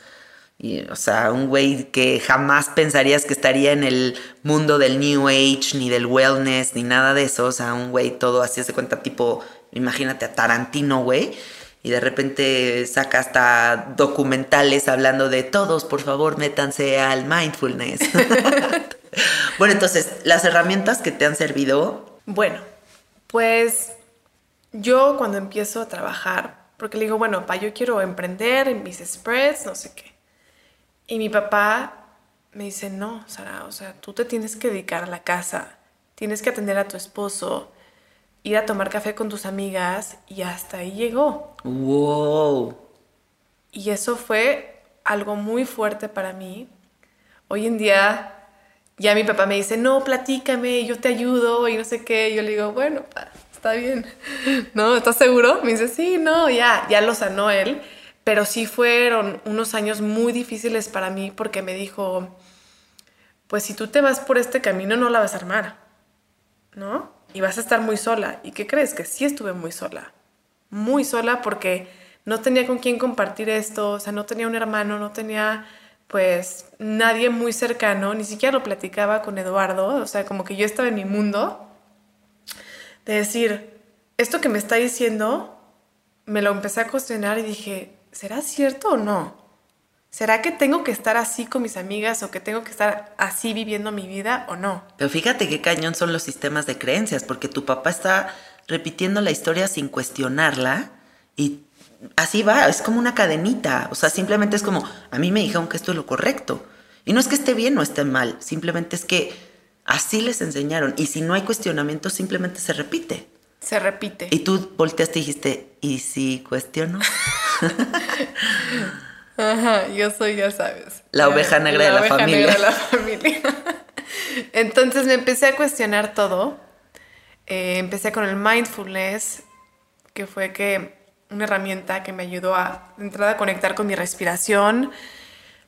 Y, o sea, un güey que jamás pensarías que estaría en el mundo del New Age, ni del wellness, ni nada de eso. O sea, un güey todo así se cuenta, tipo, imagínate a Tarantino, güey. Y de repente saca hasta documentales hablando de todos, por favor, métanse al mindfulness. bueno, entonces, las herramientas que te han servido. Bueno, pues yo cuando empiezo a trabajar, porque le digo, bueno, papá, yo quiero emprender en mis spreads, no sé qué. Y mi papá me dice, no, Sara, o sea, tú te tienes que dedicar a la casa, tienes que atender a tu esposo, ir a tomar café con tus amigas y hasta ahí llegó. ¡Wow! Y eso fue algo muy fuerte para mí. Hoy en día ya mi papá me dice, no, platícame, yo te ayudo y no sé qué. Yo le digo, bueno, pa, está bien. ¿No? ¿Estás seguro? Me dice, sí, no, ya, ya lo sanó él. Pero sí fueron unos años muy difíciles para mí porque me dijo, pues si tú te vas por este camino no la vas a armar, ¿no? Y vas a estar muy sola. ¿Y qué crees? Que sí estuve muy sola. Muy sola porque no tenía con quién compartir esto, o sea, no tenía un hermano, no tenía pues nadie muy cercano, ni siquiera lo platicaba con Eduardo, o sea, como que yo estaba en mi mundo de decir, esto que me está diciendo, me lo empecé a cuestionar y dije, ¿será cierto o no? ¿Será que tengo que estar así con mis amigas o que tengo que estar así viviendo mi vida o no? Pero fíjate qué cañón son los sistemas de creencias, porque tu papá está repitiendo la historia sin cuestionarla y así va, es como una cadenita. O sea, simplemente es como, a mí me dijeron que esto es lo correcto. Y no es que esté bien o esté mal, simplemente es que así les enseñaron. Y si no hay cuestionamiento, simplemente se repite. Se repite. Y tú volteaste y dijiste, ¿y si cuestiono? Ajá, yo soy, ya sabes. La oveja negra de la oveja familia. negra de la familia. Entonces me empecé a cuestionar todo. Eh, empecé con el mindfulness, que fue que una herramienta que me ayudó a, de entrada, a conectar con mi respiración.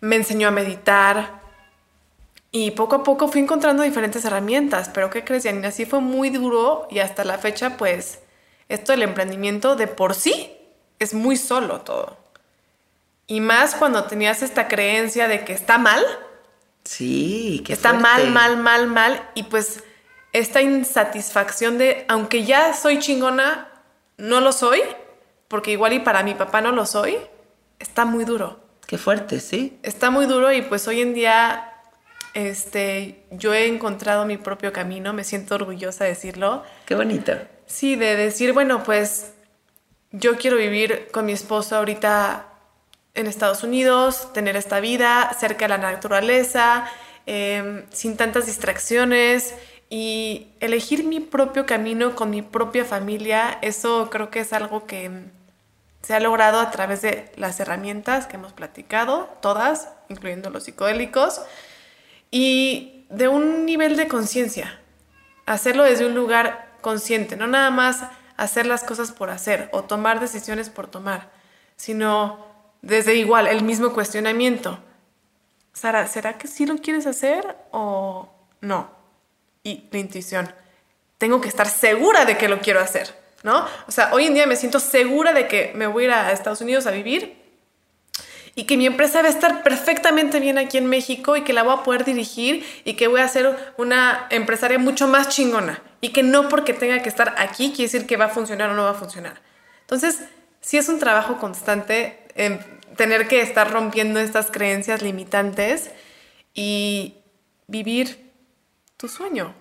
Me enseñó a meditar. Y poco a poco fui encontrando diferentes herramientas. Pero ¿qué crees, Janina? Sí fue muy duro y hasta la fecha, pues, esto del emprendimiento de por sí es muy solo todo. Y más cuando tenías esta creencia de que está mal, Sí, que está mal, mal, mal, mal. Y pues esta insatisfacción de, aunque ya soy chingona, no lo soy, porque igual y para mi papá no lo soy. está muy duro. Qué fuerte, sí. Está muy duro y pues hoy en día este, yo he encontrado mi propio camino, me siento orgullosa de decirlo. Qué bonito. Sí, de decir, bueno, pues yo quiero vivir con mi esposo ahorita en Estados Unidos, tener esta vida cerca de la naturaleza, em, sin tantas distracciones y elegir mi propio camino con mi propia familia, eso creo que es algo que se ha logrado a través de las herramientas que hemos platicado, todas, incluyendo los psicodélicos, y de un nivel de conciencia, hacerlo desde un lugar consciente, no nada más hacer las cosas por hacer o tomar decisiones por tomar, sino desde igual el mismo cuestionamiento. Sara, ¿será que sí lo quieres hacer o no? Y la intuición. Tengo que estar segura de que lo quiero hacer, O sea, hoy en día me siento segura de que me voy a ir a Estados Unidos a vivir y que mi empresa va a estar perfectamente bien aquí en México y que la voy a poder dirigir y que voy a ser una empresaria mucho más chingona y que no porque tenga que estar aquí quiere decir que va a funcionar o no va a funcionar. Entonces, sí es un trabajo constante en tener que estar rompiendo estas creencias limitantes y vivir tu sueño.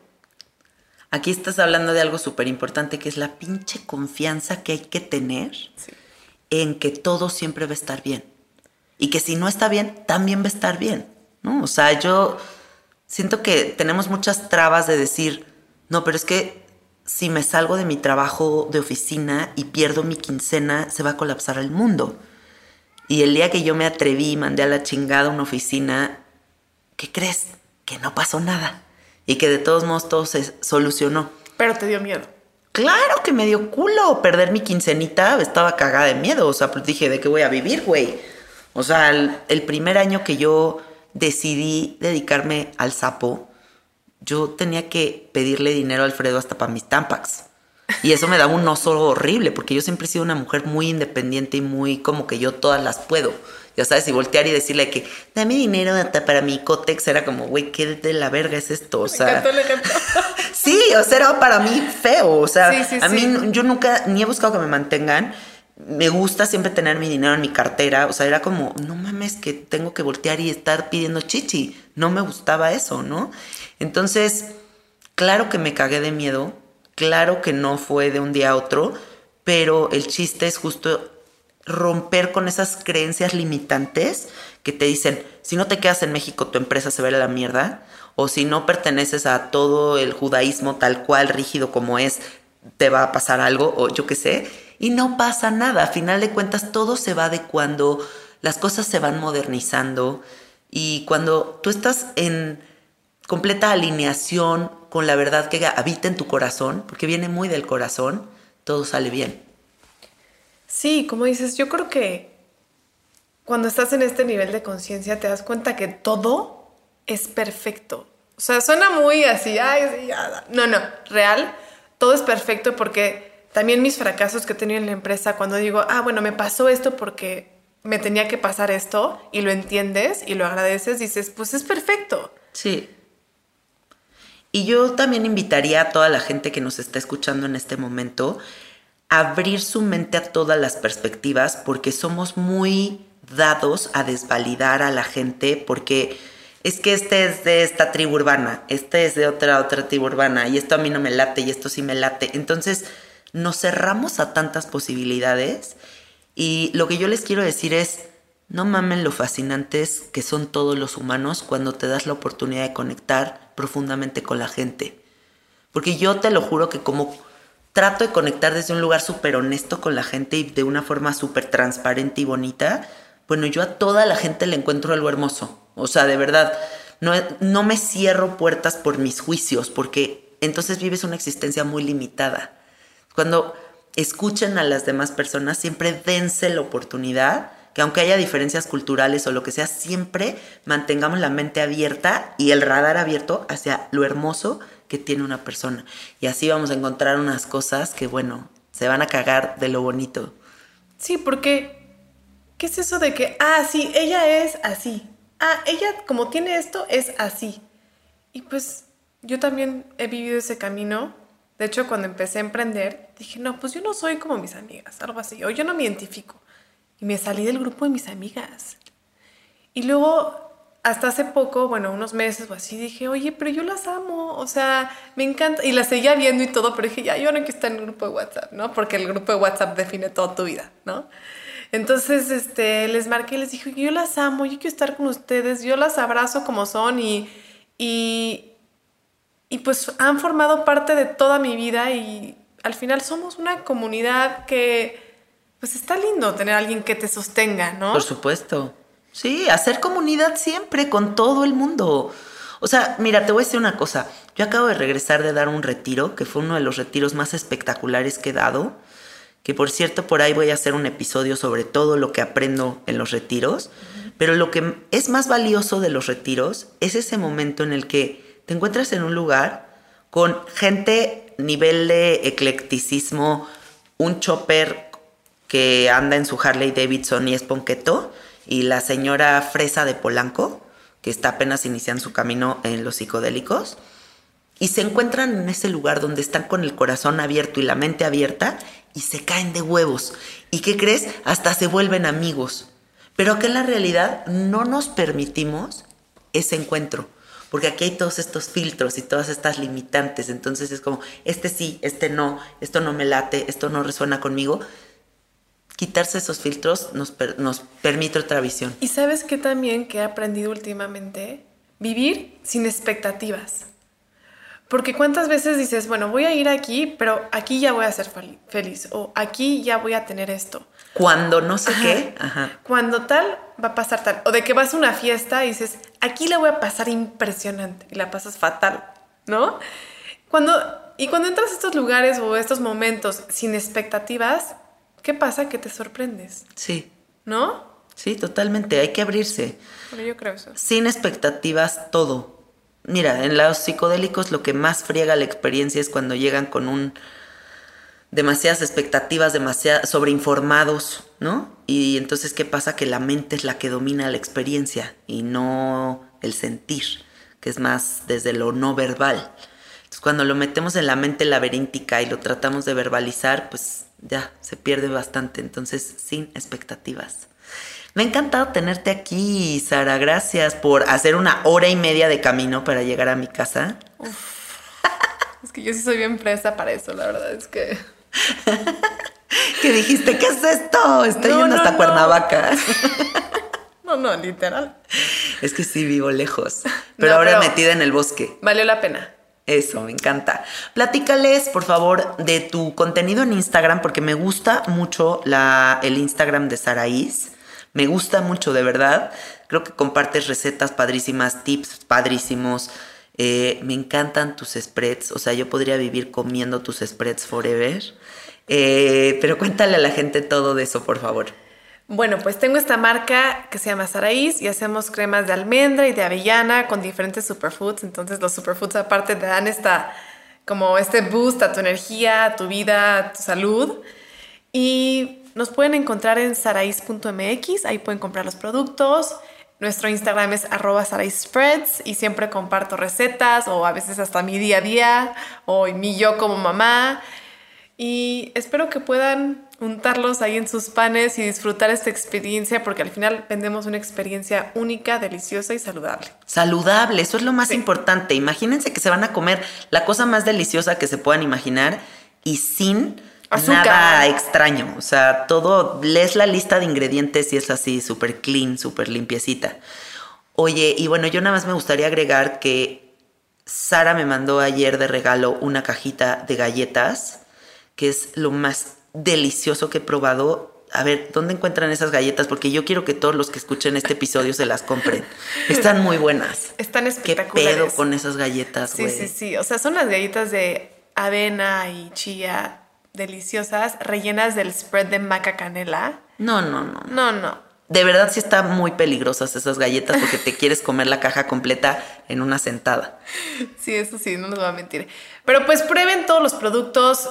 Aquí estás hablando de algo súper importante que es la pinche confianza que hay que tener en que todo siempre va a estar bien. Y que si no está bien, también va a estar bien. ¿no? O sea, yo siento que tenemos muchas trabas de decir, no, pero es que si me salgo de mi trabajo de oficina y pierdo mi quincena, se va a colapsar el mundo. Y el día que yo me atreví y mandé a la chingada una oficina, ¿qué crees? Que no pasó nada. Y que de todos modos todo se solucionó. Pero te dio miedo. Claro que me dio culo perder mi quincenita, estaba cagada de miedo. O sea, pues dije, ¿de qué voy a vivir, güey? O sea, el primer año que yo decidí dedicarme al sapo, yo tenía que pedirle dinero a Alfredo hasta para mis tampax. Y eso me daba un oso horrible, porque yo siempre he sido una mujer muy independiente y muy como que yo todas las puedo. Ya sabes, y voltear y decirle que dame dinero para mi cotex era como, güey, ¿qué de la verga es esto? O sea, me ejemplo. sí, o sea, era para mí feo. O sea, a mí yo nunca ni he buscado que me mantengan. Me gusta siempre tener mi dinero en mi cartera. O sea, era como, no mames, que tengo que voltear y estar pidiendo chichi. No me gustaba eso, ¿no? Entonces, claro que me cagué de miedo, claro que no fue de un día a otro, pero el chiste es justo romper con esas creencias limitantes que te dicen, si no te quedas en México, tu empresa se va a la mierda, o si no perteneces a todo el judaísmo tal cual, rígido como es, te va a pasar algo, o yo qué sé, y no pasa nada, a final de cuentas todo se va adecuando, las cosas se van modernizando, y cuando tú estás en completa alineación con la verdad que habita en tu corazón, porque viene muy del corazón, todo sale bien. Sí, como dices, yo creo que cuando estás en este nivel de conciencia te das cuenta que todo es perfecto. O sea, suena muy así, ay, no, no, real, todo es perfecto porque también mis fracasos que he tenido en la empresa, cuando digo, ah, bueno, me pasó esto porque me tenía que pasar esto y lo entiendes y lo agradeces, dices, pues es perfecto. Sí. Y yo también invitaría a toda la gente que nos está escuchando en este momento abrir su mente a todas las perspectivas porque somos muy dados a desvalidar a la gente porque es que este es de esta tribu urbana, este es de otra otra tribu urbana y esto a mí no me late y esto sí me late. Entonces nos cerramos a tantas posibilidades y lo que yo les quiero decir es no mamen lo fascinantes que son todos los humanos cuando te das la oportunidad de conectar profundamente con la gente. Porque yo te lo juro que como trato de conectar desde un lugar súper honesto con la gente y de una forma súper transparente y bonita, bueno, yo a toda la gente le encuentro algo hermoso. O sea, de verdad, no, no me cierro puertas por mis juicios, porque entonces vives una existencia muy limitada. Cuando escuchen a las demás personas, siempre dense la oportunidad que aunque haya diferencias culturales o lo que sea, siempre mantengamos la mente abierta y el radar abierto hacia lo hermoso que tiene una persona. Y así vamos a encontrar unas cosas que, bueno, se van a cagar de lo bonito. Sí, porque, ¿qué es eso de que, ah, sí, ella es así? Ah, ella como tiene esto es así. Y pues yo también he vivido ese camino. De hecho, cuando empecé a emprender, dije, no, pues yo no soy como mis amigas, algo así, o yo no me identifico. y me salí del grupo de mis amigas. Y luego, hasta hace poco, bueno, unos meses o así, dije, oye, pero yo las amo, o sea, me encanta. Y las seguía viendo y todo, pero dije, ya, yo no quiero estar en el grupo de WhatsApp, ¿no? Porque el grupo de WhatsApp define toda tu vida, ¿no? Entonces, este, les marqué y les dije, yo las amo, yo quiero estar con ustedes, yo las abrazo como son y, y, y pues han formado parte de toda mi vida y al final somos una comunidad que, pues está lindo tener alguien que te sostenga, ¿no? Por supuesto. Sí, hacer comunidad siempre con todo el mundo. O sea, mira, te voy a decir una cosa. Yo acabo de regresar de dar un retiro, que fue uno de los retiros más espectaculares que he dado. Que por cierto, por ahí voy a hacer un episodio sobre todo lo que aprendo en los retiros. Pero lo que es más valioso de los retiros es ese momento en el que te encuentras en un lugar con gente nivel de eclecticismo, un chopper que anda en su Harley Davidson y es ponqueto, y la señora Fresa de Polanco, que está apenas iniciando su camino en los psicodélicos, y se encuentran en ese lugar donde están con el corazón abierto y la mente abierta y se caen de huevos. ¿Y qué crees? Hasta se vuelven amigos. Pero que en la realidad no nos permitimos ese encuentro. Porque aquí hay todos estos filtros y todas estas limitantes. Entonces es como, este sí, este no, esto no me late, esto no resuena conmigo quitarse esos filtros nos, nos permite otra visión. Y sabes que también que he aprendido últimamente, vivir sin expectativas. Porque cuántas veces dices, bueno, voy a ir aquí, pero aquí ya voy a ser feliz o aquí ya voy a tener esto. Cuando no sé qué. Cuando tal, va a pasar tal. O de que vas a una fiesta y dices, aquí la voy a pasar impresionante y la pasas fatal, ¿no? Cuando, y cuando entras a estos lugares o estos momentos sin expectativas, ¿qué pasa? Que te sorprendes. Sí. ¿No? Sí, totalmente. Hay que abrirse. Pero yo creo eso. Sin expectativas, todo. Mira, en los psicodélicos lo que más friega la experiencia es cuando llegan con un demasiadas expectativas, demasiado sobreinformados, ¿no? Y entonces, ¿qué pasa? Que la mente es la que domina la experiencia y no el sentir, que es más desde lo no verbal. Entonces, cuando lo metemos en la mente laberíntica y lo tratamos de verbalizar, pues ya se pierde bastante, entonces sin expectativas. Me ha encantado tenerte aquí, Sara. Gracias por hacer una hora y media de camino para llegar a mi casa. Es que yo sí soy bien presa para eso, la verdad es que... ¿Qué dijiste? ¿Qué es esto? Estoy yendo hasta Cuernavaca. No, no, literal. Es que sí vivo lejos, pero ahora metida en el bosque. Valió la pena. Eso, me encanta. Platícales, por favor, de tu contenido en Instagram, porque me gusta mucho la, el Instagram de Saraís. Me gusta mucho, de verdad. Creo que compartes recetas padrísimas, tips padrísimos. Eh, me encantan tus spreads. O sea, yo podría vivir comiendo tus spreads forever. Eh, pero cuéntale a la gente todo de eso, por favor. Bueno, pues tengo esta marca que se llama Saraís y hacemos cremas de almendra y de avellana con diferentes superfoods. Entonces los superfoods aparte te dan esta, como este boost a tu energía, a tu vida, a tu salud. Y nos pueden encontrar en saraís.mx, ahí pueden comprar los productos. Nuestro Instagram es arroba y siempre comparto recetas o a veces hasta mi día a día o mi yo como mamá. Y espero que puedan untarlos ahí en sus panes y disfrutar esta experiencia porque al final vendemos una experiencia única, deliciosa y saludable. Saludable, eso es lo más importante. Imagínense que se van a comer la cosa más deliciosa que se puedan imaginar y sin nada extraño. O sea, todo, lees la lista de ingredientes y es así, súper clean, súper limpiecita. Oye, y bueno, yo nada más me gustaría agregar que Sara me mandó ayer de regalo una cajita de galletas que es lo más delicioso que he probado. A ver, ¿dónde encuentran esas galletas? Porque yo quiero que todos los que escuchen este episodio se las compren. Están muy buenas. Están espectaculares. ¿Qué pedo con esas galletas, güey? Sí, sí, sí. O sea, son las galletas de avena y chía deliciosas, rellenas del spread de maca canela. No, no, no. No, no. De verdad sí están muy peligrosas esas galletas porque te quieres comer la caja completa en una sentada. Sí, eso sí, no nos voy a mentir. Pero pues prueben todos los productos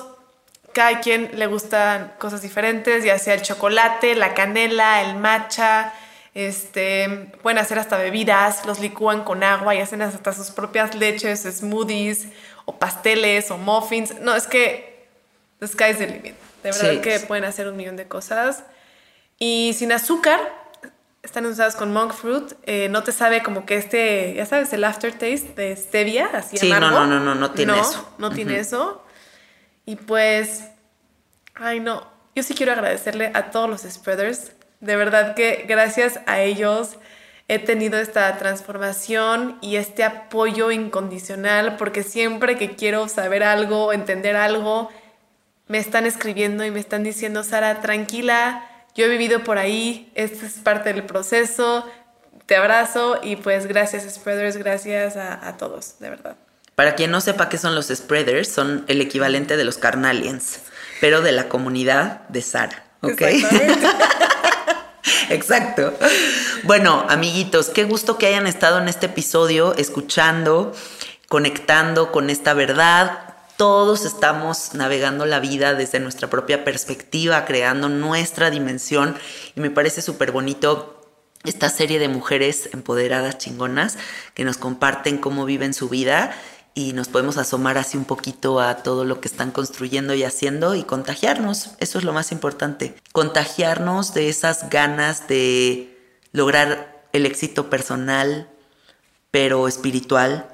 cada quien le gustan cosas diferentes, ya sea el chocolate, la canela, el matcha, este, pueden hacer hasta bebidas, los licúan con agua y hacen hasta sus propias leches, smoothies o pasteles o muffins. No, es que the sky's the limit. De verdad que pueden hacer un millón de cosas. y sin azúcar. Están usadas con monk fruit. Eh, no te sabe como que este, ya sabes, el aftertaste de stevia, así Sí, no, amargo. no, no, no, no tiene No, eso. No tiene eso. Y pues, ay no, yo sí quiero agradecerle a todos los spreaders. De verdad que gracias a ellos he tenido esta transformación y este apoyo incondicional porque siempre que quiero saber algo, entender algo, me están escribiendo y me están diciendo, Sara, tranquila, yo he vivido por ahí, esto es parte del proceso, te abrazo y pues gracias spreaders, gracias a, a todos, de verdad. Para quien no sepa qué son los spreaders, son el equivalente de los carnalians, pero de la comunidad de Sara. ¿Ok? Exacto. Bueno, amiguitos, qué gusto que hayan estado en este episodio escuchando, conectando con esta verdad. Todos estamos navegando la vida desde nuestra propia perspectiva, creando nuestra dimensión y me parece súper bonito esta serie de mujeres empoderadas chingonas que nos comparten cómo viven su vida y nos podemos asomar así un poquito a todo lo que están construyendo y haciendo y contagiarnos. Eso es lo más importante. Contagiarnos de esas ganas de lograr el éxito personal, pero espiritual,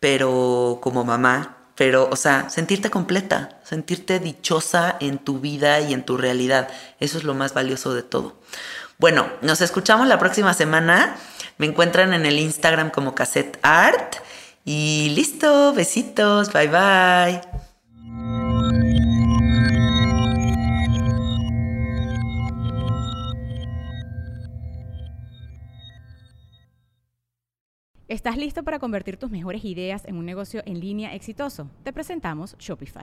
pero como mamá, pero, o sea, sentirte completa, sentirte dichosa en tu vida y en tu realidad. Eso es lo más valioso de todo. Bueno, nos escuchamos la próxima semana. Me encuentran en el Instagram como Cassette Art. Y listo, besitos, bye bye. ¿Estás listo para convertir tus mejores ideas en un negocio en línea exitoso? Te presentamos Shopify.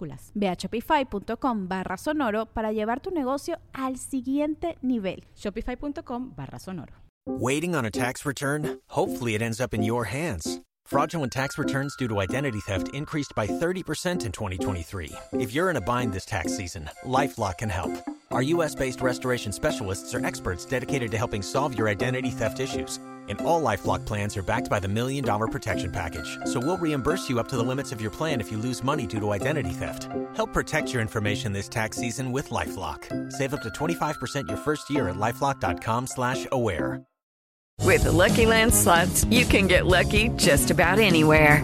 Ve a shopify.com barra sonoro para llevar tu negocio al siguiente nivel. Shopify.com barra sonoro. Waiting on a tax return? Hopefully, it ends up in your hands. Fraudulent tax returns due to identity theft increased by 30% in 2023. If you're in a bind this tax season, LifeLock can help. Our U.S. based restoration specialists are experts dedicated to helping solve your identity theft issues. And all Lifelock plans are backed by the Million Dollar Protection Package. So we'll reimburse you up to the limits of your plan if you lose money due to identity theft. Help protect your information this tax season with LifeLock. Save up to 25% your first year at LifeLock.com slash aware. With the Lucky Land slots, you can get lucky just about anywhere.